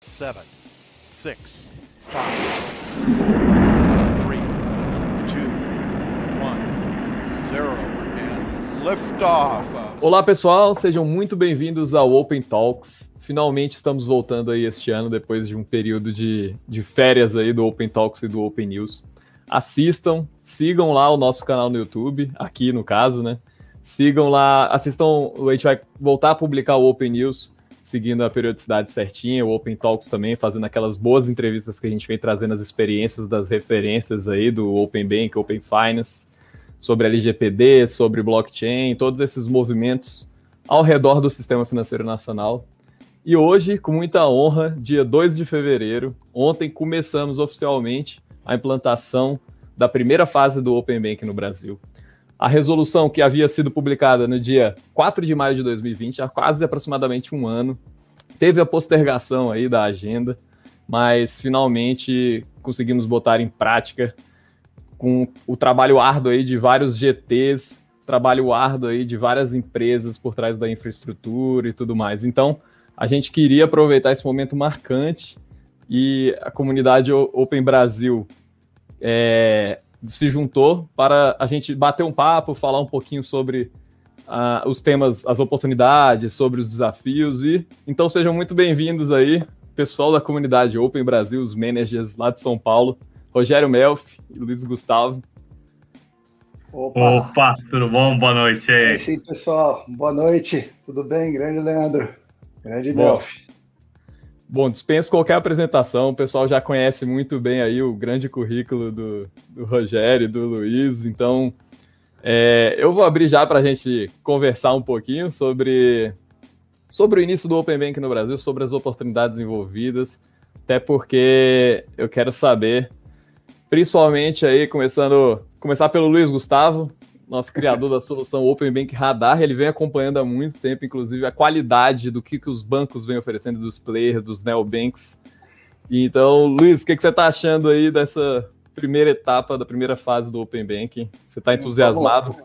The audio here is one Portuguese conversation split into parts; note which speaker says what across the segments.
Speaker 1: seven, six, five, three, two, one, zero, and liftoff. of-
Speaker 2: Olá pessoal, sejam muito bem-vindos ao Open Talks. Finalmente estamos voltando aí este ano, depois de um período de, de férias aí do Open Talks e do Open News. Assistam, sigam lá o nosso canal no YouTube, aqui no caso, né? Sigam lá, assistam, a gente vai voltar a publicar o Open News, seguindo a periodicidade certinha, o Open Talks também, fazendo aquelas boas entrevistas que a gente vem trazendo as experiências das referências aí do Open Bank, Open Finance, sobre LGPD, sobre blockchain, todos esses movimentos ao redor do sistema financeiro nacional. E hoje, com muita honra, dia 2 de fevereiro, ontem começamos oficialmente a implantação da primeira fase do Open Bank no Brasil. A resolução que havia sido publicada no dia 4 de maio de 2020, há quase aproximadamente um ano, teve a postergação aí da agenda, mas finalmente conseguimos botar em prática com o trabalho árduo aí de vários GTs, trabalho árduo aí de várias empresas por trás da infraestrutura e tudo mais. Então, a gente queria aproveitar esse momento marcante e a comunidade Open Brasil é, se juntou para a gente bater um papo, falar um pouquinho sobre ah, os temas, as oportunidades, sobre os desafios e então sejam muito bem-vindos aí, pessoal da comunidade Open Brasil, os managers lá de São Paulo, Rogério Melfi e Luiz Gustavo.
Speaker 3: Opa!
Speaker 4: Opa, tudo bom? Boa noite.
Speaker 3: É
Speaker 4: aí.
Speaker 3: isso aí, pessoal. Boa noite. Tudo bem? Grande Leandro. Grande
Speaker 2: Bom. Bom, dispenso qualquer apresentação, o pessoal já conhece muito bem aí o grande currículo do, do Rogério e do Luiz, então é, eu vou abrir já para a gente conversar um pouquinho sobre, sobre o início do Open Bank no Brasil, sobre as oportunidades envolvidas, até porque eu quero saber, principalmente aí, começando, começar pelo Luiz Gustavo, nosso criador da solução Open Bank Radar, ele vem acompanhando há muito tempo, inclusive, a qualidade do que, que os bancos vêm oferecendo, dos players, dos neobanks. Então, Luiz, o que, que você está achando aí dessa primeira etapa, da primeira fase do Open Banking? Você está entusiasmado?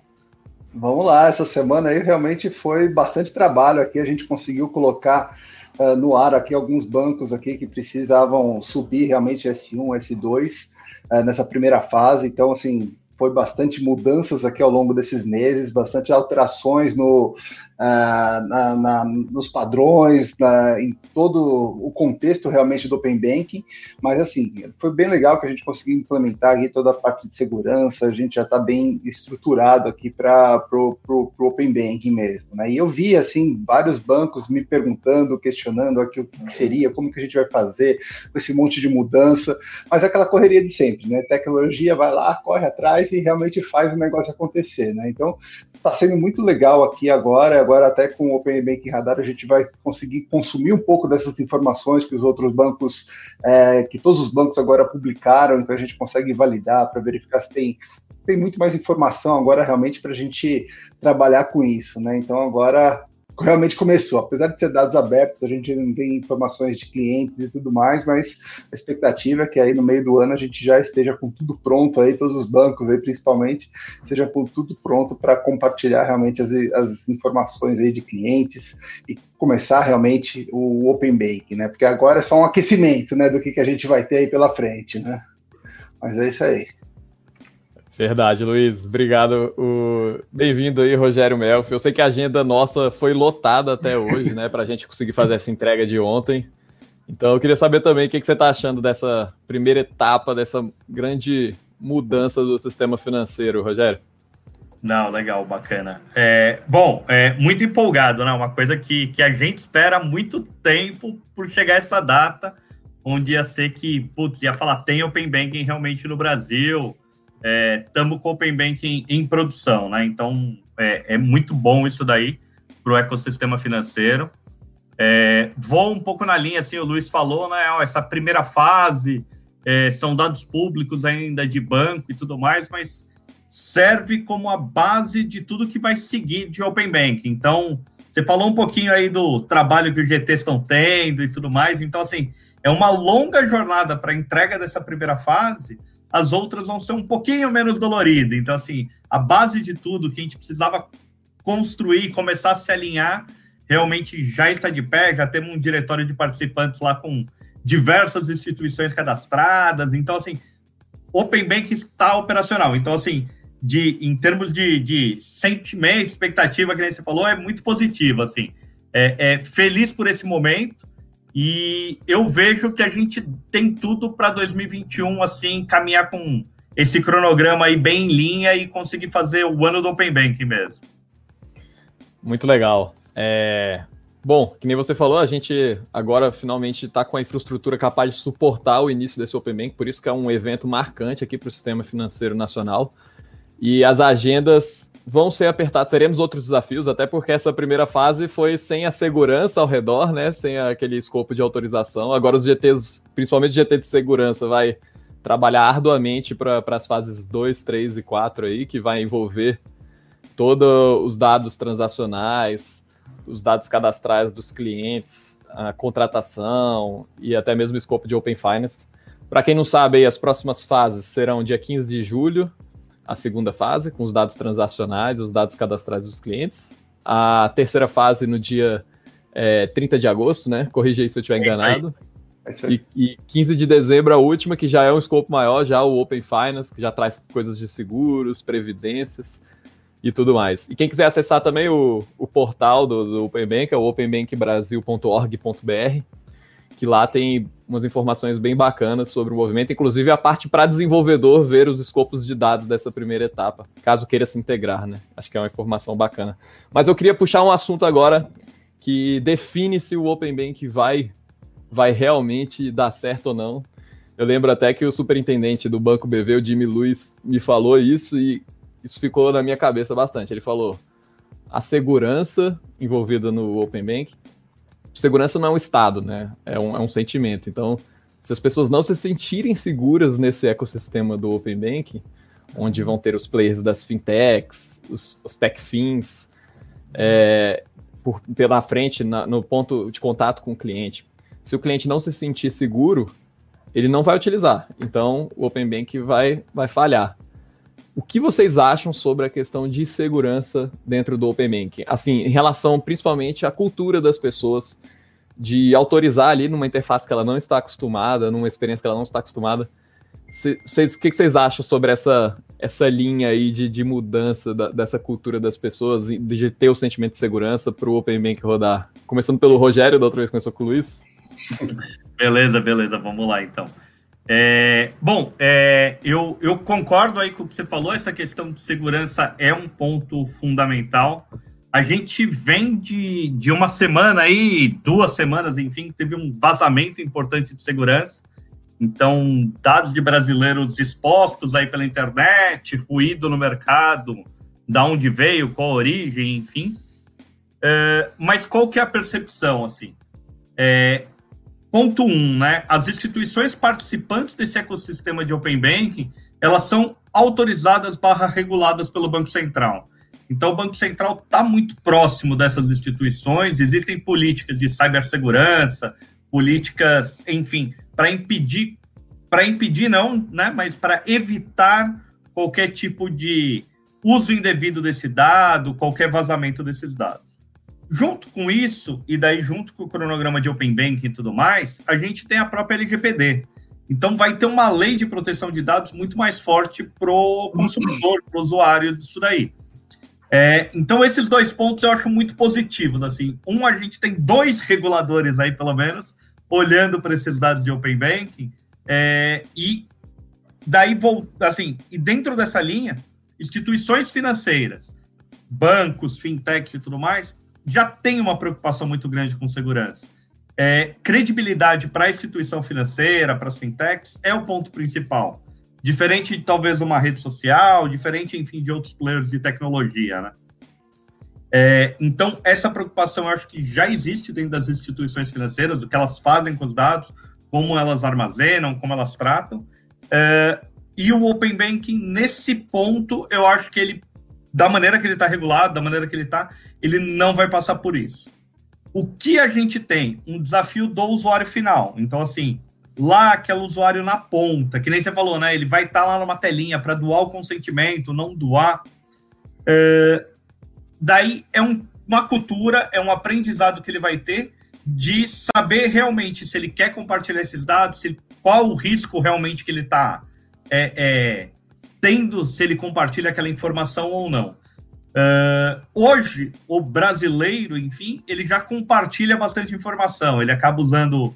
Speaker 3: Vamos lá, essa semana aí realmente foi bastante trabalho aqui. A gente conseguiu colocar ah, no ar aqui alguns bancos aqui que precisavam subir realmente S1, S2 ah, nessa primeira fase. Então, assim, foi bastante mudanças aqui ao longo desses meses, bastante alterações no, ah, na- na- nos padrões, na- em todo o contexto realmente do Open Banking. Mas, assim, foi bem legal que a gente conseguiu implementar aqui toda a parte de segurança, a gente já está bem estruturado aqui para o Open Banking mesmo. Né? E eu vi, assim, vários bancos me perguntando, questionando aqui o que que seria, como que a gente vai fazer com esse monte de mudança, mas é aquela correria de sempre, né? Tecnologia vai lá, corre atrás e realmente faz o negócio acontecer, né? Então, está sendo muito legal aqui agora, agora até com o Open Banking Radar a gente vai conseguir consumir um pouco dessas informações que os outros bancos, é, que todos os bancos agora publicaram, então a gente consegue validar para verificar se tem, tem muito mais informação agora realmente para a gente trabalhar com isso, né? Então agora realmente começou, apesar de ser dados abertos, a gente não tem informações de clientes e tudo mais, mas a expectativa é que aí no meio do ano a gente já esteja com tudo pronto aí, todos os bancos aí principalmente, seja com tudo pronto para compartilhar realmente as, as informações aí de clientes e começar realmente o Open Bank, né? Porque agora é só um aquecimento, né, do que, que a gente vai ter aí pela frente, né? Mas é isso aí.
Speaker 2: Verdade, Luiz. Obrigado. O... Bem-vindo aí, Rogério Melfi. Eu sei que a agenda nossa foi lotada até hoje, né, para a gente conseguir fazer essa entrega de ontem. Então, eu queria saber também o que, que você está achando dessa primeira etapa, dessa grande mudança do sistema financeiro, Rogério.
Speaker 4: Não, legal, bacana. É, bom, é, muito empolgado, né? Uma coisa que, que a gente espera há muito tempo por chegar essa data, onde ia ser que, putz, ia falar, tem Open Banking realmente no Brasil, estamos com Open Banking em produção, né? Então, é, é muito bom isso daí para o ecossistema financeiro. É, vou um pouco na linha, assim, o Luiz falou, né? essa primeira fase é, são dados públicos ainda de banco e tudo mais, mas serve como a base de tudo que vai seguir de Open Banking. Então, você falou um pouquinho aí do trabalho que os GTs estão tendo e tudo mais. Então, assim, é uma longa jornada para a entrega dessa primeira fase. As outras vão ser um pouquinho menos doloridas. Então, assim, a base de tudo que a gente precisava construir, começar a se alinhar, realmente já está de pé. Já temos um diretório de participantes lá com diversas instituições cadastradas. Então, assim, Open Bank está operacional. Então, assim, de, em termos de, de sentimento, expectativa, que você falou, é muito positivo, assim. É, é, feliz por esse momento e eu vejo que a gente tem tudo para 2021, assim, caminhar com esse cronograma aí bem em linha e conseguir fazer o ano do Open Bank mesmo.
Speaker 2: Muito legal. É... Bom, que nem você falou, a gente agora finalmente está com a infraestrutura capaz de suportar o início desse Open Bank, por isso que é um evento marcante aqui para o sistema financeiro nacional. E as agendas vão ser apertadas, teremos outros desafios, até porque essa primeira fase foi sem a segurança ao redor, né? Sem aquele escopo de autorização. Agora os GTs, principalmente o GT de segurança, vai trabalhar arduamente para as fases 2, 3 e 4 aí, que vai envolver todos os dados transacionais, os dados cadastrais dos clientes, a contratação e até mesmo o escopo de Open Finance. Para quem não sabe, as próximas fases serão dia 15 de julho, a segunda fase, com os dados transacionais, os dados cadastrais dos clientes. A terceira fase no dia é, 30 de agosto, né? Corrija aí se eu estiver enganado. É e, e 15 de dezembro a última, que já é um escopo maior, já o Open Finance, que já traz coisas de seguros, previdências e tudo mais. E quem quiser acessar também o, o portal do, do Open Bank, é o openbankbrasil.org.br, que lá tem umas informações bem bacanas sobre o movimento, inclusive a parte para desenvolvedor ver os escopos de dados dessa primeira etapa, caso queira se integrar, né? Acho que é uma informação bacana. Mas eu queria puxar um assunto agora que define se o Open Bank vai vai realmente dar certo ou não. Eu lembro até que o superintendente do Banco BV, o Jimmy Luiz, me falou isso e isso ficou na minha cabeça bastante. Ele falou: a segurança envolvida no Open Bank, segurança não é um estado, né? É um, é um sentimento. Então, se as pessoas não se sentirem seguras nesse ecossistema do Open Bank, onde vão ter os players das fintechs, os, os techfins, é, por, pela frente, na, no ponto de contato com o cliente, se o cliente não se sentir seguro, ele não vai utilizar. Então, o Open Bank vai, vai falhar. O que vocês acham sobre a questão de segurança dentro do Open Bank? Assim, em relação principalmente à cultura das pessoas de autorizar ali numa interface que ela não está acostumada, numa experiência que ela não está acostumada. O que vocês acham sobre essa, essa linha aí de, de mudança da, dessa cultura das pessoas, de ter o sentimento de segurança para o Open Bank rodar? Começando pelo Rogério, da outra vez começou com o Luiz.
Speaker 4: beleza, beleza, vamos lá então. É, bom, é, eu, eu concordo aí com o que você falou, essa questão de segurança é um ponto fundamental. A gente vem de, de uma semana aí, duas semanas, enfim, teve um vazamento importante de segurança. Então, dados de brasileiros expostos aí pela internet, ruído no mercado, da onde veio, qual a origem, enfim. É, mas qual que é a percepção, assim? É, Ponto 1, um, né? As instituições participantes desse ecossistema de Open Banking, elas são autorizadas barra reguladas pelo Banco Central. Então, o Banco Central está muito próximo dessas instituições, existem políticas de cibersegurança, políticas, enfim, para impedir, para impedir não, né, mas para evitar qualquer tipo de uso indevido desse dado, qualquer vazamento desses dados. Junto com isso, e daí junto com o cronograma de Open Banking e tudo mais, a gente tem a própria LGPD. Então vai ter uma lei de proteção de dados muito mais forte para o consumidor, para o usuário disso daí. É, então esses dois pontos eu acho muito positivos. Assim, um, a gente tem dois reguladores aí, pelo menos, olhando para esses dados de Open Banking, é, e daí vou, assim, e dentro dessa linha, instituições financeiras, bancos, fintechs e tudo mais, já tem uma preocupação muito grande com segurança. É, credibilidade para a instituição financeira, para as fintechs, é o ponto principal. Diferente, talvez, de uma rede social, diferente, enfim, de outros players de tecnologia, né? É, então, essa preocupação eu acho que já existe dentro das instituições financeiras, o que elas fazem com os dados, como elas armazenam, como elas tratam. É, e o Open Banking, nesse ponto, eu acho que ele da maneira que ele está regulado, da maneira que ele está, ele não vai passar por isso. O que a gente tem? Um desafio do usuário final. Então, assim, lá aquele usuário na ponta, que nem você falou, né? Ele vai estar tá lá numa telinha para doar o consentimento, não doar. É, daí é um, uma cultura, é um aprendizado que ele vai ter de saber realmente se ele quer compartilhar esses dados, se, qual o risco realmente que ele está é, é, tendo, se ele compartilha aquela informação ou não. Uh, hoje, o brasileiro, enfim, ele já compartilha bastante informação. Ele acaba usando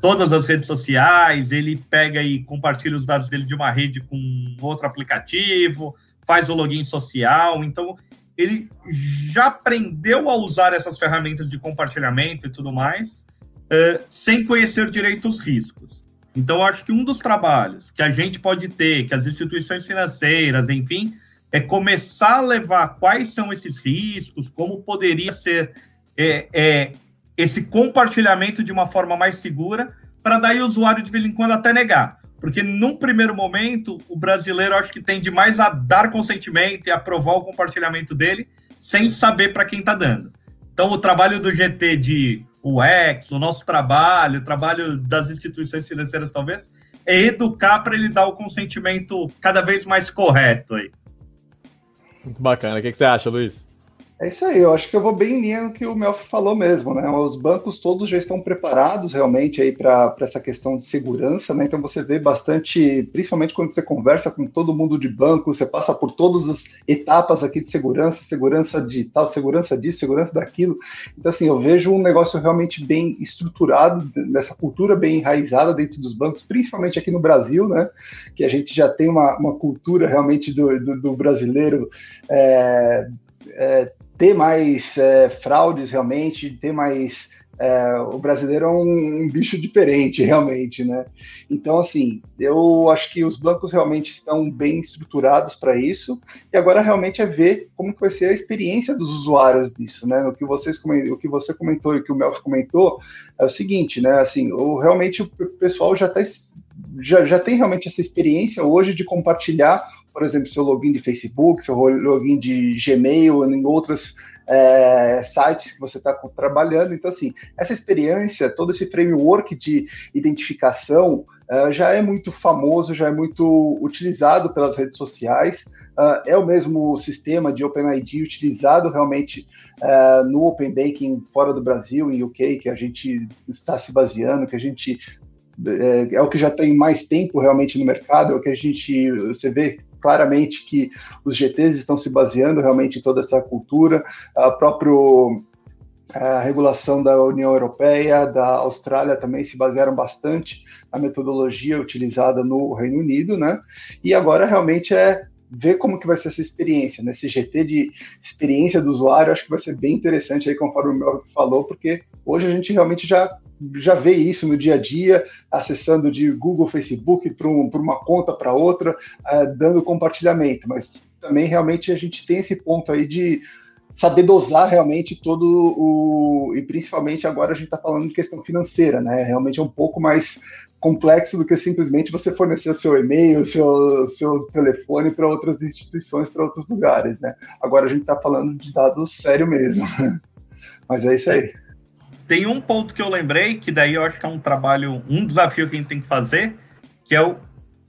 Speaker 4: todas as redes sociais, ele pega e compartilha os dados dele de uma rede com outro aplicativo, faz o login social. Então, ele já aprendeu a usar essas ferramentas de compartilhamento e tudo mais, uh, sem conhecer direito os riscos. Então, acho que um dos trabalhos que a gente pode ter, que as instituições financeiras, enfim, é começar a levar quais são esses riscos, como poderia ser é, é, esse compartilhamento de uma forma mais segura, para daí o usuário de vez em quando até negar. Porque num primeiro momento, o brasileiro acho que tende mais a dar consentimento e aprovar o compartilhamento dele, sem saber para quem está dando. Então, o trabalho do GT de UX, o nosso trabalho, o trabalho das instituições financeiras, talvez, é educar para ele dar o consentimento cada vez mais correto aí.
Speaker 2: Muito bacana. O que você acha, Luiz?
Speaker 3: É isso aí, eu acho que eu vou bem em linha no que o Melf falou mesmo, né? Os bancos todos já estão preparados realmente aí para essa questão de segurança, né? Então você vê bastante, principalmente quando você conversa com todo mundo de banco, você passa por todas as etapas aqui de segurança, segurança digital, segurança disso, segurança daquilo. Então, assim, eu vejo um negócio realmente bem estruturado, nessa cultura bem enraizada dentro dos bancos, principalmente aqui no Brasil, né? Que a gente já tem uma, uma cultura realmente do, do, do brasileiro. É, é, ter mais é, fraudes realmente, ter mais. É, o brasileiro é um, um, bicho diferente, realmente, né? Então, assim, eu acho que os bancos realmente estão bem estruturados para isso, e agora realmente é ver como vai ser a experiência dos usuários disso, né? O que, vocês, o que você comentou e o que o Melf comentou é o seguinte, né? Assim, o, realmente o pessoal já, tá, já, já tem realmente essa experiência hoje de compartilhar por exemplo, seu login de Facebook, seu login de Gmail, em outros é, sites que você está trabalhando. Então, assim, essa experiência, todo esse framework de identificação uh, já é muito famoso, já é muito utilizado pelas redes sociais. Uh, é o mesmo sistema de OpenID utilizado realmente uh, no Open Banking fora do Brasil, em UK, que a gente está se baseando, que a gente é, é, o que já tem mais tempo realmente no mercado, é o que a gente você vê claramente que os GTs estão se baseando realmente em toda essa cultura, a próprio a regulação da União Europeia, da Austrália também se basearam bastante na metodologia utilizada no Reino Unido, né? E agora realmente é ver como que vai ser essa experiência, né? Esse GT de experiência do usuário, acho que vai ser bem interessante aí, conforme o meu falou, porque hoje a gente realmente já já vê isso no dia a dia, acessando de Google, Facebook para um, uma conta para outra, uh, dando compartilhamento. Mas também realmente a gente tem esse ponto aí de saber dosar realmente todo o. E principalmente agora a gente está falando de questão financeira, né? Realmente é um pouco mais complexo do que simplesmente você fornecer o seu e-mail, o seu, seu telefone para outras instituições, para outros lugares, né? Agora a gente está falando de dados sério mesmo. Mas é isso aí.
Speaker 4: Tem um ponto que eu lembrei, que daí eu acho que é um trabalho, um desafio que a gente tem que fazer, que é o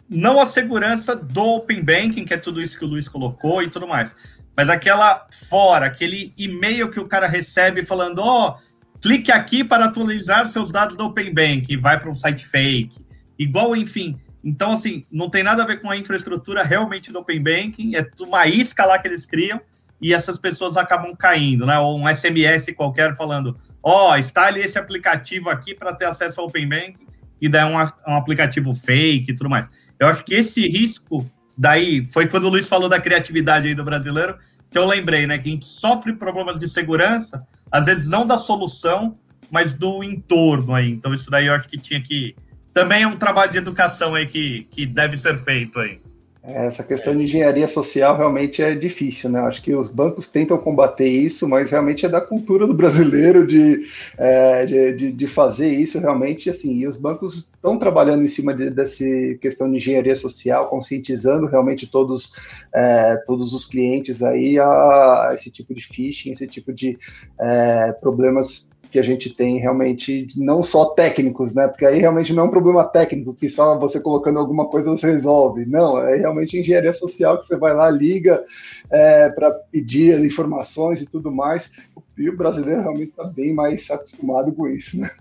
Speaker 4: não a segurança do Open Banking, que é tudo isso que o Luiz colocou e tudo mais, mas aquela fora, aquele e-mail que o cara recebe falando, ó, oh, clique aqui para atualizar seus dados do Open Banking, vai para um site fake, igual, enfim. Então, assim, não tem nada a ver com a infraestrutura realmente do Open Banking, é uma isca lá que eles criam e essas pessoas acabam caindo, né? Ou um SMS qualquer falando, ó, oh, instale esse aplicativo aqui para ter acesso ao Open Bank e daí um, um aplicativo fake e tudo mais. Eu acho que esse risco daí foi quando o Luiz falou da criatividade aí do brasileiro que eu lembrei, né? Que a gente sofre problemas de segurança, às vezes não da solução, mas do entorno aí. Então isso daí eu acho que tinha que também é um trabalho de educação aí que, que deve ser feito aí.
Speaker 3: Essa questão de engenharia social realmente é difícil, né? Acho que os bancos tentam combater isso, mas realmente é da cultura do brasileiro de, é, de, de, fazer isso realmente, assim, e os bancos estão trabalhando em cima de, dessa questão de engenharia social, conscientizando realmente todos, é, todos os clientes aí a, a, esse tipo de phishing, esse tipo de é, problemas que a gente tem realmente, não só técnicos, né? Porque aí realmente não é um problema técnico, que só você colocando alguma coisa você resolve. Não, é realmente engenharia social que você vai lá, liga é, para pedir as informações e tudo mais. E o brasileiro realmente está bem mais acostumado com isso, né?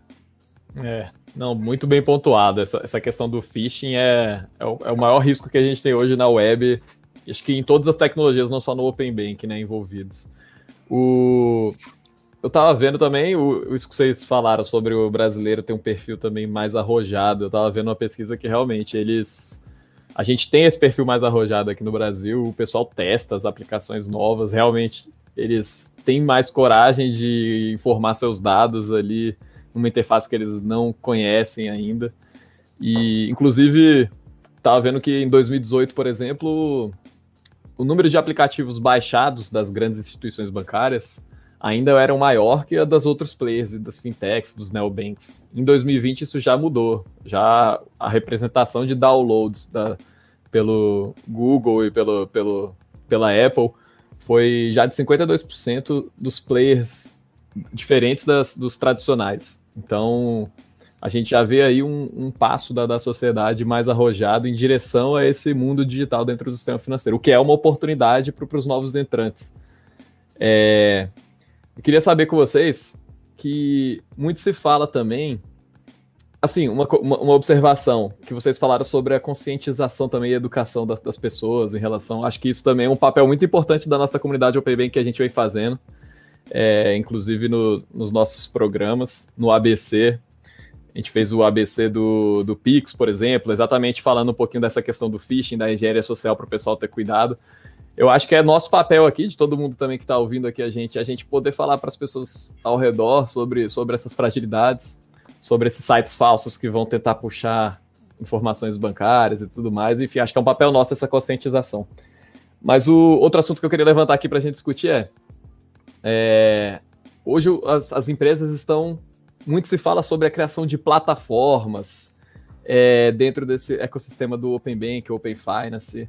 Speaker 2: É, não, muito bem pontuado. Essa, essa questão do phishing é, é o, é, o, maior risco que a gente tem hoje na web. Acho que em todas as tecnologias, não só no Open Bank, né, envolvidos. O, eu tava vendo também o, isso que vocês falaram sobre o brasileiro ter um perfil também mais arrojado. Eu tava vendo uma pesquisa que realmente eles. A gente tem esse perfil mais arrojado aqui no Brasil, o pessoal testa as aplicações novas, realmente eles têm mais coragem de informar seus dados ali numa interface que eles não conhecem ainda. E, inclusive, estava vendo que em 2018, por exemplo, o número de aplicativos baixados das grandes instituições bancárias ainda era maior que a das outros players, das fintechs, dos neobanks. Em 2020 isso já mudou. Já a representação de downloads da, pelo Google e pelo, pelo, pela Apple foi já de 52% dos players diferentes das, dos tradicionais. Então, a gente já vê aí um, um passo da, da sociedade mais arrojado em direção a esse mundo digital dentro do sistema financeiro, o que é uma oportunidade para os novos entrantes. É, eu queria saber com vocês que muito se fala também, assim, uma, uma, uma, observação que vocês falaram sobre a conscientização também e educação das, das, pessoas em relação, acho que isso também é um papel muito importante da nossa comunidade Open Bank que a gente vem fazendo é, inclusive no, nos nossos programas, no ABC. A gente fez o ABC do, do Pix, por exemplo, exatamente falando um pouquinho dessa questão do phishing, da engenharia social para o pessoal ter cuidado. Eu acho que é nosso papel aqui, de todo mundo também que está ouvindo aqui a gente, a gente poder falar para as pessoas ao redor sobre, sobre essas fragilidades, sobre esses sites falsos que vão tentar puxar informações bancárias e tudo mais. Enfim, acho que é um papel nosso essa conscientização. Mas o outro assunto que eu queria levantar aqui para a gente discutir é é, hoje as, as, empresas estão. Muito se fala sobre a criação de plataformas é, dentro desse ecossistema do Open Bank, Open Finance.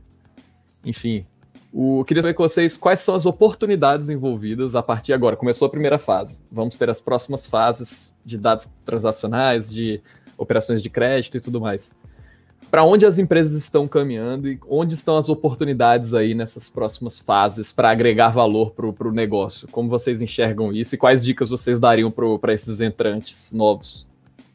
Speaker 2: Enfim, o, queria saber com vocês quais são as oportunidades envolvidas a partir de agora. Começou a primeira fase. Vamos ter as próximas fases de dados transacionais, de operações de crédito e tudo mais para onde as empresas estão caminhando e onde estão as oportunidades aí nessas próximas fases para agregar valor para o negócio? Como vocês enxergam isso e quais dicas vocês dariam para esses entrantes novos?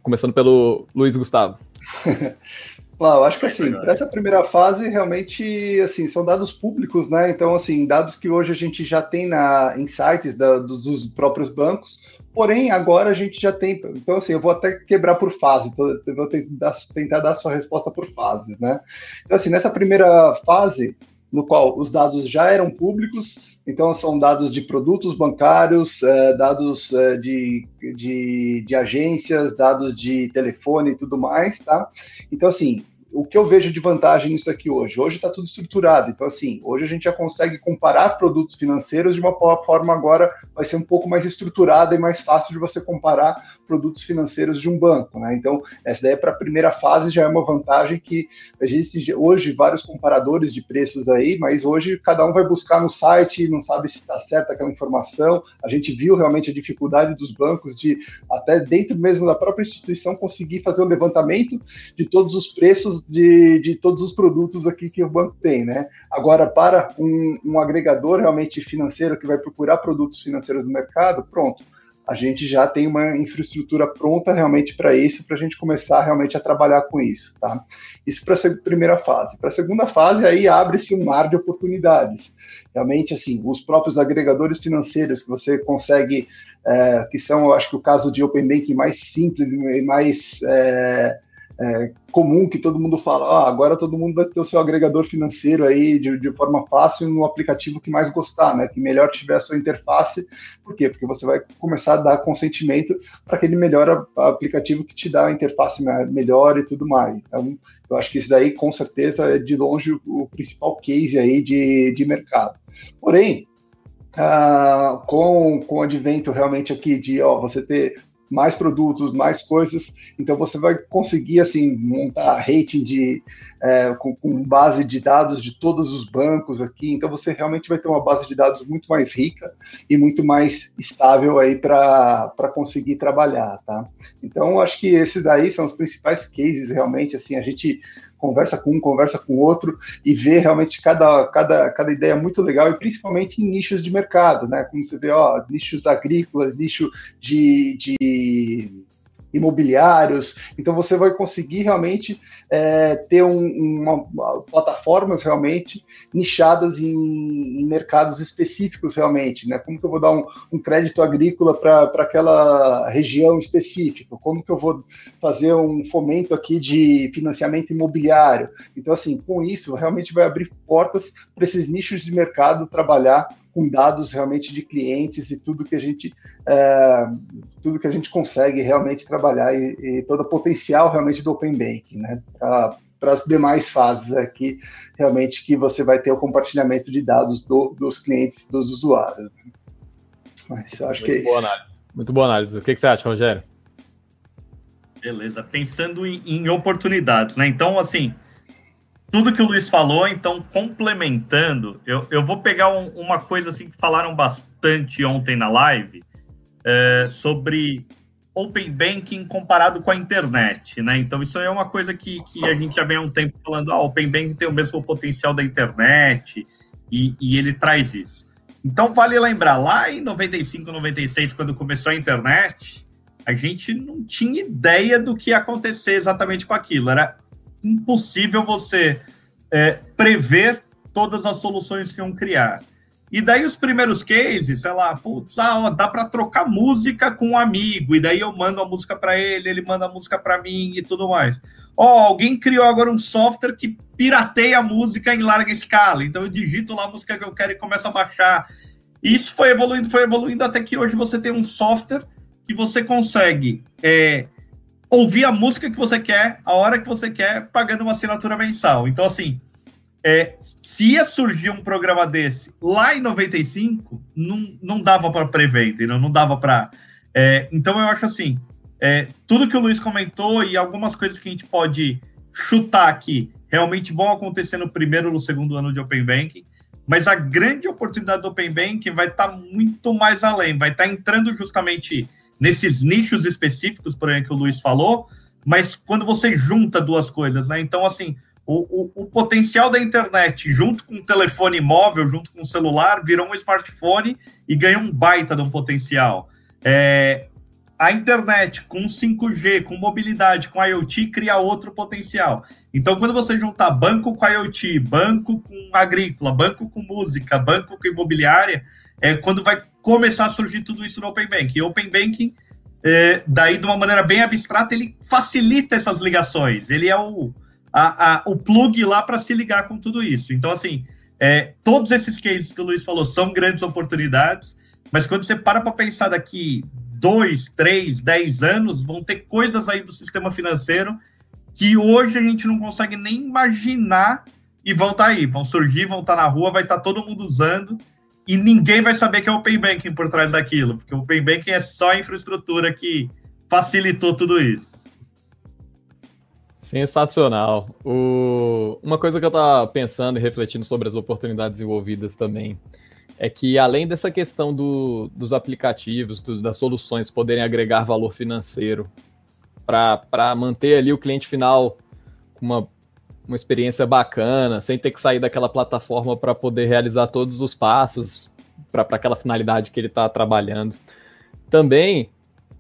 Speaker 2: Começando pelo Luiz Gustavo.
Speaker 3: Claro, eu acho que assim, para essa primeira fase, realmente, assim, são dados públicos, né? Então, assim, dados que hoje a gente já tem na, em sites da, dos próprios bancos, porém, agora a gente já tem. Então, assim, eu vou até quebrar por fase, vou tentar, dar sua resposta por fases, né? Então, assim, nessa primeira fase, no qual os dados já eram públicos, então são dados de produtos bancários, é, dados é, de, de, de, agências, dados de telefone e tudo mais, tá? Então, assim, o que eu vejo de vantagem nisso aqui hoje? Hoje está tudo estruturado, então assim, hoje a gente já consegue comparar produtos financeiros de uma forma agora vai ser um pouco mais estruturada e mais fácil de você comparar produtos financeiros de um banco, né? Então, essa daí é para a primeira fase já é uma vantagem que existe hoje vários comparadores de preços aí, mas hoje cada um vai buscar no site, não sabe se está certa aquela informação. A gente viu realmente a dificuldade dos bancos de até dentro mesmo da própria instituição conseguir fazer o levantamento de todos os preços de, de todos os produtos aqui que o banco tem, né? Agora, para um, um agregador realmente financeiro que vai procurar produtos financeiros no mercado, pronto, a gente já tem uma infraestrutura pronta realmente para isso, para a gente começar realmente a trabalhar com isso, tá? Isso para a primeira fase. Para a segunda fase, aí abre-se um mar de oportunidades. Realmente, assim, os próprios agregadores financeiros que você consegue, é, que são, eu acho que o caso de Open Banking mais simples e mais é, é, comum que todo mundo fala, ah, agora todo mundo vai ter o seu agregador financeiro aí de, de, forma fácil no aplicativo que mais gostar, né? Que melhor tiver a sua interface. Por quê? Porque você vai começar a dar consentimento para aquele melhor aplicativo que te dá a interface melhor e tudo mais. Então, eu acho que isso daí, com certeza, é de longe o, principal case aí de, de mercado. Porém, ah, com, com o advento realmente aqui de ó, você ter mais produtos, mais coisas. Então você vai conseguir assim montar rating de é, com, com, base de dados de todos os bancos aqui. Então você realmente vai ter uma base de dados muito mais rica e muito mais estável aí para conseguir trabalhar, tá? Então acho que esses daí são os principais cases realmente. Assim a gente conversa com um, conversa com outro e vê realmente cada, cada, cada ideia muito legal e principalmente em nichos de mercado, né? Como você vê, ó, nichos agrícolas, nicho de, de imobiliários. Então você vai conseguir realmente é, ter um, uma, plataformas realmente nichadas em, em, mercados específicos realmente, né? Como que eu vou dar um, um crédito agrícola para aquela região específica? Como que eu vou fazer um fomento aqui de financiamento imobiliário? Então assim, com isso realmente vai abrir portas para esses nichos de mercado trabalhar com dados realmente de clientes e tudo que a gente é, tudo que a gente consegue realmente trabalhar e, e todo o potencial realmente do Open Banking, né? Para as demais fases aqui, realmente que você vai ter o compartilhamento de dados do, dos clientes, dos usuários.
Speaker 2: Mas eu acho Muito que é boa isso. Análise. Muito boa análise. O que, que você acha, Rogério?
Speaker 4: Beleza. Pensando em, em oportunidades, né? Então, assim, tudo que o Luiz falou, então, complementando, eu, eu vou pegar um, uma coisa assim que falaram bastante ontem na live é, sobre Open Banking comparado com a internet, né? Então, isso é uma coisa que, que a gente já vem há um tempo falando, ah, Open Banking tem o mesmo potencial da internet e, e ele traz isso. Então, vale lembrar, lá em 95, 96, quando começou a internet, a gente não tinha ideia do que ia acontecer exatamente com aquilo. Era impossível você é, prever todas as soluções que iam criar. E daí os primeiros cases, sei lá, putz, ah, ó, dá para trocar música com um amigo, e daí eu mando a música para ele, ele manda a música para mim e tudo mais. Ó, alguém criou agora um software que pirateia a música em larga escala, então eu digito lá a música que eu quero e começo a baixar. Isso foi evoluindo, foi evoluindo até que hoje você tem um software que você consegue é, ouvir a música que você quer, a hora que você quer, pagando uma assinatura mensal. Então, assim, é, se ia surgir um programa desse lá em 95, não, não dava para prever, entendeu? Não dava para. É, então, eu acho assim: é, tudo que o Luiz comentou e algumas coisas que a gente pode chutar aqui realmente vão acontecer no primeiro ou no segundo ano de Open Banking, mas a grande oportunidade do Open Banking vai estar tá muito mais além, vai estar tá entrando justamente nesses nichos específicos, por exemplo, que o Luiz falou, mas quando você junta duas coisas, né? Então, assim, o, o, o, potencial da internet, junto com o telefone móvel, junto com o celular, virou um smartphone e ganhou um baita de um potencial. É, a internet com 5G, com mobilidade, com IoT, cria outro potencial. Então, quando você juntar banco com IoT, banco com agrícola, banco com música, banco com imobiliária, é quando vai começar a surgir tudo isso no Open Banking. E Open Banking, é, daí de uma maneira bem abstrata, ele facilita essas ligações. Ele é o, a, a, o plug lá para se ligar com tudo isso. Então, assim, é, todos esses cases que o Luiz falou são grandes oportunidades, mas quando você para para pensar daqui dois, três, dez anos, vão ter coisas aí do sistema financeiro que hoje a gente não consegue nem imaginar e vão estar tá aí, vão surgir, vão estar tá na rua, vai estar tá todo mundo usando e ninguém vai saber que é Open Banking por trás daquilo, porque o Open Banking é só a infraestrutura que facilitou tudo isso.
Speaker 2: Sensacional. O... Uma coisa que eu estava pensando e refletindo sobre as oportunidades envolvidas também é que, além dessa questão do, dos aplicativos, do, das soluções poderem agregar valor financeiro para manter ali o cliente final com uma uma experiência bacana, sem ter que sair daquela plataforma para poder realizar todos os passos para aquela finalidade que ele está trabalhando. Também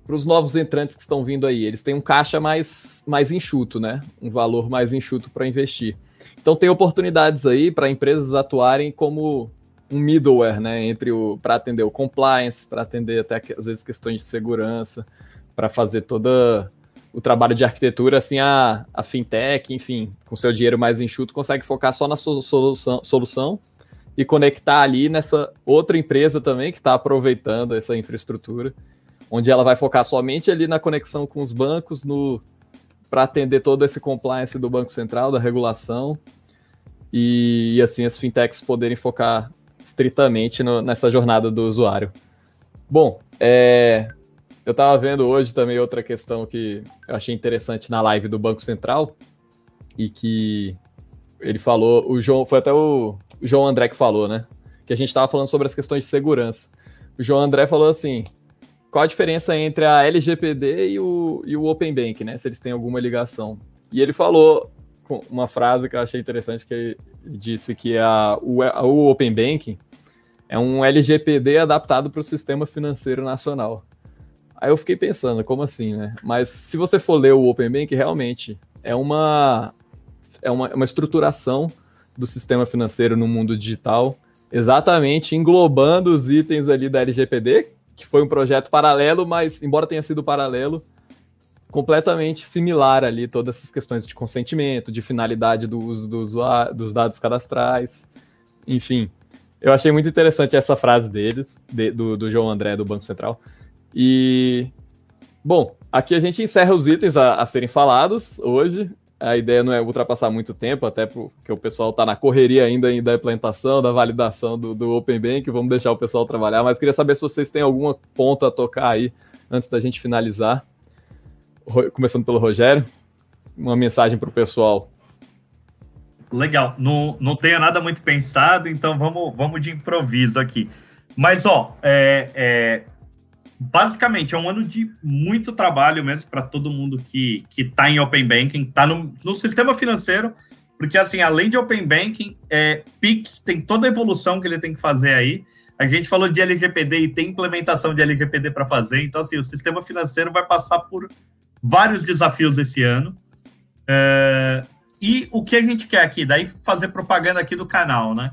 Speaker 2: para os novos entrantes que estão vindo aí, eles têm um caixa mais, mais enxuto, né? Um valor mais enxuto para investir. Então tem oportunidades aí para empresas atuarem como um middleware, né? Entre o para atender o compliance, para atender até às vezes questões de segurança, para fazer toda o trabalho de arquitetura, assim, a, a fintech, enfim, com seu dinheiro mais enxuto, consegue focar só na solução, solução e conectar ali nessa outra empresa também que está aproveitando essa infraestrutura, onde ela vai focar somente ali na conexão com os bancos, no para atender todo esse compliance do Banco Central, da regulação, e, e assim as fintechs poderem focar estritamente no, nessa jornada do usuário. Bom, é, eu tava vendo hoje também outra questão que eu achei interessante na live do Banco Central e que ele falou, o João, foi até o, João André que falou, né? Que a gente tava falando sobre as questões de segurança. O João André falou assim: qual a diferença entre a LGPD e o, e o Open Bank, né? Se eles têm alguma ligação. E ele falou uma frase que eu achei interessante, que ele disse que a, o, a, o Open Banking é um LGPD adaptado para o sistema financeiro nacional. Aí eu fiquei pensando, como assim, né? Mas se você for ler o Open Bank, realmente é uma, é uma, uma estruturação do sistema financeiro no mundo digital, exatamente englobando os itens ali da LGPD, que foi um projeto paralelo, mas embora tenha sido paralelo, completamente similar ali, todas essas questões de consentimento, de finalidade do uso do usuário, dos dados cadastrais, enfim. Eu achei muito interessante essa frase deles, de, do, do João André, do Banco Central. E, bom, aqui a gente encerra os itens a, a serem falados hoje. A ideia não é ultrapassar muito tempo, até porque o pessoal está na correria ainda da implementação, da validação do, do Open Bank. Vamos deixar o pessoal trabalhar, mas queria saber se vocês têm algum ponto a tocar aí antes da gente finalizar. Começando pelo Rogério, uma mensagem para o pessoal.
Speaker 4: Legal, não, não tenho nada muito pensado, então vamos, vamos de improviso aqui. Mas, ó, é, é, basicamente é um ano de muito trabalho mesmo para todo mundo que está em Open Banking, está no, no sistema financeiro, porque assim, além de Open Banking, é, Pix tem toda a evolução que ele tem que fazer aí. A gente falou de LGPD e tem implementação de LGPD para fazer, então assim, o sistema financeiro vai passar por vários desafios esse ano. É, e o que a gente quer aqui, daí fazer propaganda aqui do canal, né?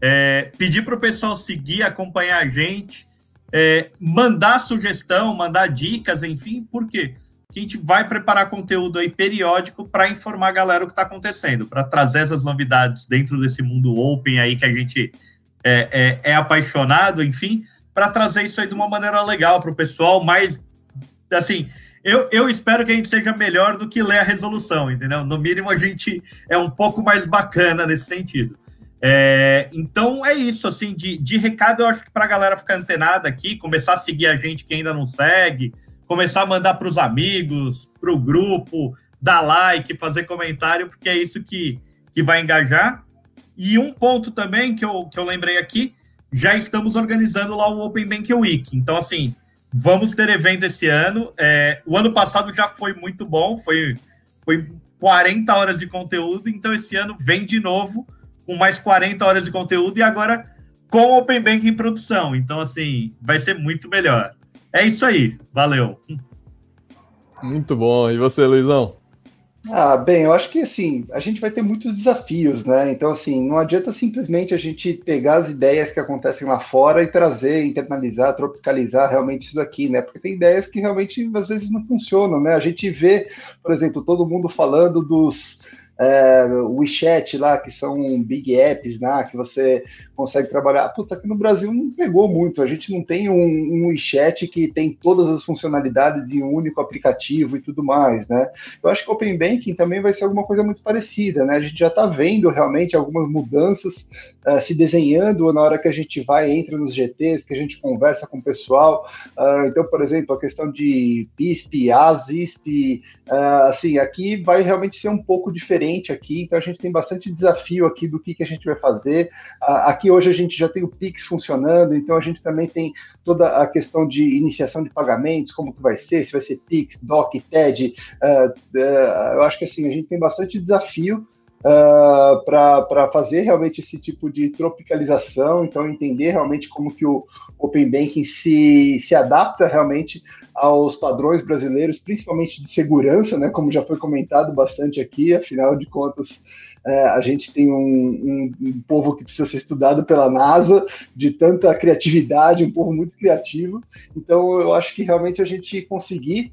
Speaker 4: É, pedir para o pessoal seguir, acompanhar a gente, é, mandar sugestão, mandar dicas, enfim, por quê? Porque a gente vai preparar conteúdo aí periódico para informar a galera o que está acontecendo, para trazer essas novidades dentro desse mundo open aí que a gente é, é, é apaixonado, enfim, para trazer isso aí de uma maneira legal para o pessoal, mais assim, eu, eu espero que a gente seja melhor do que ler a resolução, entendeu? No mínimo, a gente é um pouco mais bacana nesse sentido. É, então é isso, assim, de, de recado, eu acho que para a galera ficar antenada aqui, começar a seguir a gente que ainda não segue, começar a mandar para os amigos, para o grupo, dar like, fazer comentário, porque é isso que, que vai engajar. E um ponto também que eu, que eu lembrei aqui, já estamos organizando lá o Open Bank Week. Então, assim, Vamos ter evento esse ano. É, o ano passado já foi muito bom, foi, foi 40 horas de conteúdo, então esse ano vem de novo com mais 40 horas de conteúdo e agora com Open Bank em produção. Então, assim, vai ser muito melhor. É isso aí. Valeu.
Speaker 2: Muito bom. E você, Luizão?
Speaker 3: Ah, bem, eu acho que assim, a gente vai ter muitos desafios, né? Então, assim, não adianta simplesmente a gente pegar as ideias que acontecem lá fora e trazer, internalizar, tropicalizar realmente isso aqui, né? Porque tem ideias que realmente às vezes não funcionam, né? A gente vê, por exemplo, todo mundo falando dos é, WeChat lá, que são big apps, né, que você consegue trabalhar. Putz, aqui no Brasil não pegou muito, a gente não tem um, um WeChat que tem todas as funcionalidades em um único aplicativo e tudo mais, né? Eu acho que o Open Banking também vai ser alguma coisa muito parecida, né? A gente já está vendo realmente algumas mudanças uh, se desenhando na hora que a gente vai, entra nos GTs, que a gente conversa com o pessoal. Uh, então, por exemplo, a questão de PISP, ASISP, uh, assim, aqui vai realmente ser um pouco diferente aqui, então a gente tem bastante desafio aqui do que, que a gente vai fazer. aqui hoje a gente já tem o Pix funcionando, então a gente também tem toda a questão de iniciação de pagamentos, como que vai ser, se vai ser Pix, DOC, TED. Uh, uh, eu acho que assim, a gente tem bastante desafio uh, para fazer realmente esse tipo de tropicalização, então entender realmente como que o Open Banking se, se adapta realmente aos padrões brasileiros, principalmente de segurança, né, como já foi comentado bastante aqui, afinal de contas, é, a gente tem um, um, um, povo que precisa ser estudado pela NASA, de tanta criatividade, um povo muito criativo. Então, eu acho que realmente a gente conseguir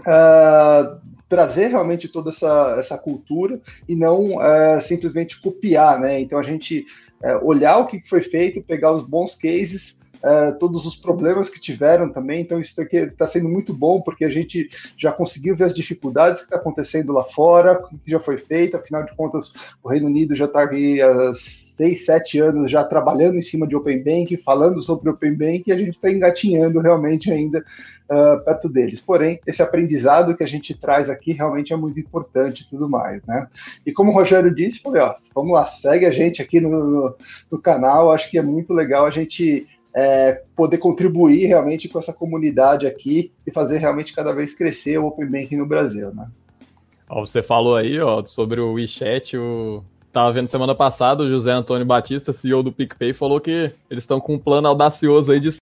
Speaker 3: uh, trazer realmente toda essa, essa cultura e não uh, simplesmente copiar, né? Então, a gente uh, olhar o que foi feito, pegar os bons cases é, todos os problemas que tiveram também. Então, isso aqui está sendo muito bom, porque a gente já conseguiu ver as dificuldades que está acontecendo lá fora, que já foi feito, afinal de contas, o Reino Unido já está aqui há seis, sete anos já trabalhando em cima de Open Bank, falando sobre Open Bank, e a gente está engatinhando realmente ainda uh, perto deles. Porém, esse aprendizado que a gente traz aqui realmente é muito importante e tudo mais, né? E como o Rogério disse, falei, ó, vamos lá, segue a gente aqui no, no, no canal, acho que é muito legal a gente é, poder contribuir realmente com essa comunidade aqui e fazer realmente cada vez crescer o Open Banking no Brasil, né?
Speaker 2: Ó, você falou aí ó, sobre o WeChat, o... Tava vendo semana passada, o José Antônio Batista, CEO do PicPay, falou que eles estão com um plano audacioso aí de